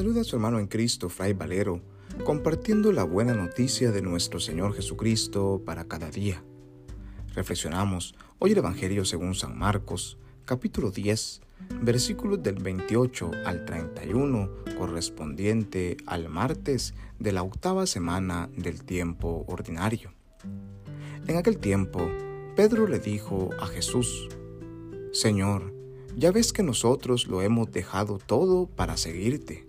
saluda a su hermano en Cristo, Fray Valero, compartiendo la buena noticia de nuestro Señor Jesucristo para cada día. Reflexionamos hoy el Evangelio según San Marcos, capítulo 10, versículos del 28 al 31, correspondiente al martes de la octava semana del tiempo ordinario. En aquel tiempo, Pedro le dijo a Jesús, Señor, ya ves que nosotros lo hemos dejado todo para seguirte.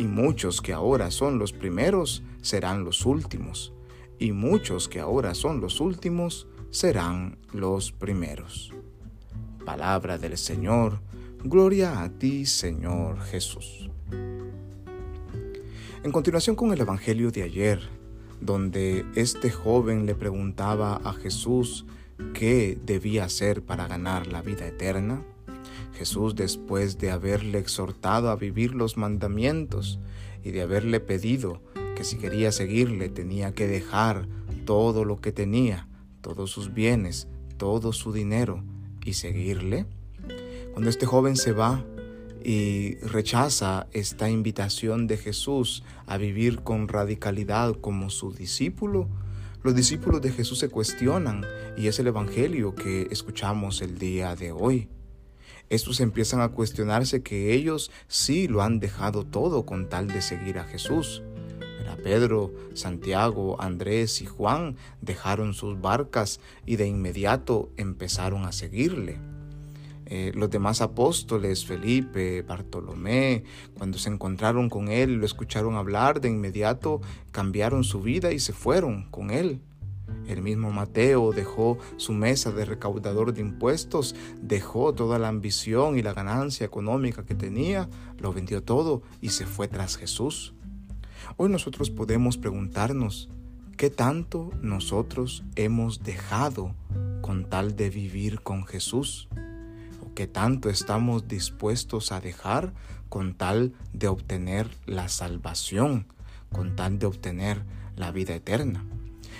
y muchos que ahora son los primeros serán los últimos, y muchos que ahora son los últimos serán los primeros. Palabra del Señor, gloria a ti Señor Jesús. En continuación con el Evangelio de ayer, donde este joven le preguntaba a Jesús qué debía hacer para ganar la vida eterna, Jesús, después de haberle exhortado a vivir los mandamientos y de haberle pedido que si quería seguirle tenía que dejar todo lo que tenía, todos sus bienes, todo su dinero y seguirle, cuando este joven se va y rechaza esta invitación de Jesús a vivir con radicalidad como su discípulo, los discípulos de Jesús se cuestionan y es el Evangelio que escuchamos el día de hoy. Estos empiezan a cuestionarse que ellos sí lo han dejado todo con tal de seguir a Jesús. Era Pedro, Santiago, Andrés y Juan dejaron sus barcas y de inmediato empezaron a seguirle. Eh, los demás apóstoles, Felipe, Bartolomé, cuando se encontraron con él lo escucharon hablar, de inmediato cambiaron su vida y se fueron con él. El mismo Mateo dejó su mesa de recaudador de impuestos, dejó toda la ambición y la ganancia económica que tenía, lo vendió todo y se fue tras Jesús. Hoy nosotros podemos preguntarnos, ¿qué tanto nosotros hemos dejado con tal de vivir con Jesús? ¿O qué tanto estamos dispuestos a dejar con tal de obtener la salvación, con tal de obtener la vida eterna?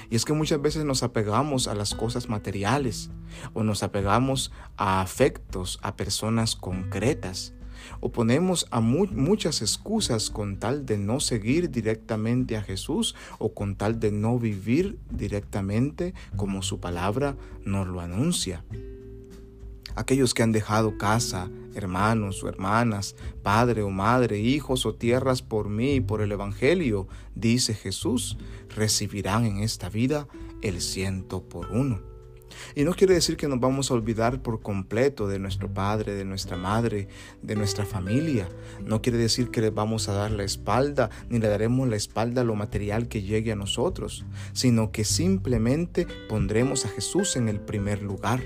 Y es que muchas veces nos apegamos a las cosas materiales o nos apegamos a afectos, a personas concretas o ponemos a muchas excusas con tal de no seguir directamente a Jesús o con tal de no vivir directamente como su palabra nos lo anuncia aquellos que han dejado casa, hermanos o hermanas, padre o madre, hijos o tierras por mí y por el Evangelio, dice Jesús, recibirán en esta vida el ciento por uno. Y no quiere decir que nos vamos a olvidar por completo de nuestro padre, de nuestra madre, de nuestra familia. No quiere decir que le vamos a dar la espalda, ni le daremos la espalda a lo material que llegue a nosotros, sino que simplemente pondremos a Jesús en el primer lugar.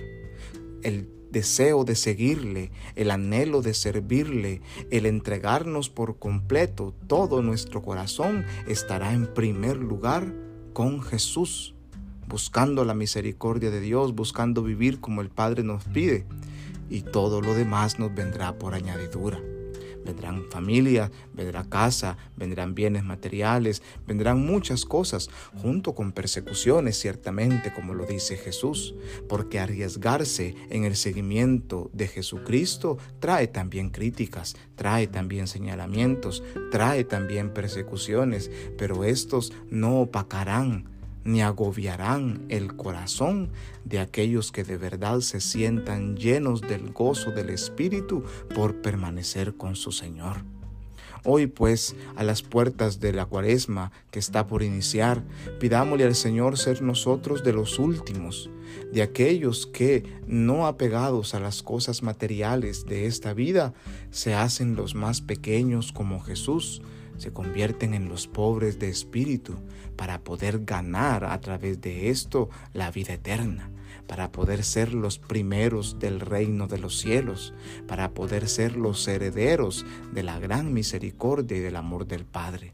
El deseo de seguirle, el anhelo de servirle, el entregarnos por completo todo nuestro corazón estará en primer lugar con Jesús, buscando la misericordia de Dios, buscando vivir como el Padre nos pide, y todo lo demás nos vendrá por añadidura vendrán familias, vendrá casa, vendrán bienes materiales, vendrán muchas cosas, junto con persecuciones ciertamente, como lo dice Jesús, porque arriesgarse en el seguimiento de Jesucristo trae también críticas, trae también señalamientos, trae también persecuciones, pero estos no opacarán ni agobiarán el corazón de aquellos que de verdad se sientan llenos del gozo del Espíritu por permanecer con su Señor. Hoy pues, a las puertas de la cuaresma que está por iniciar, pidámosle al Señor ser nosotros de los últimos, de aquellos que, no apegados a las cosas materiales de esta vida, se hacen los más pequeños como Jesús, se convierten en los pobres de espíritu para poder ganar a través de esto la vida eterna, para poder ser los primeros del reino de los cielos, para poder ser los herederos de la gran misericordia y del amor del Padre.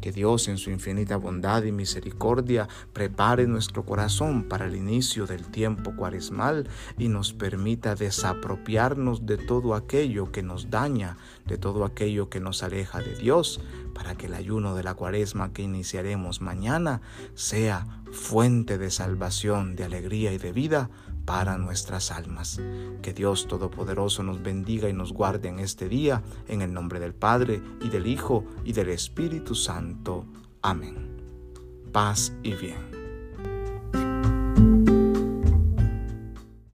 Que Dios en su infinita bondad y misericordia prepare nuestro corazón para el inicio del tiempo cuaresmal y nos permita desapropiarnos de todo aquello que nos daña, de todo aquello que nos aleja de Dios, para que el ayuno de la cuaresma que iniciaremos mañana sea fuente de salvación, de alegría y de vida para nuestras almas. Que Dios Todopoderoso nos bendiga y nos guarde en este día, en el nombre del Padre, y del Hijo, y del Espíritu Santo. Amén. Paz y bien.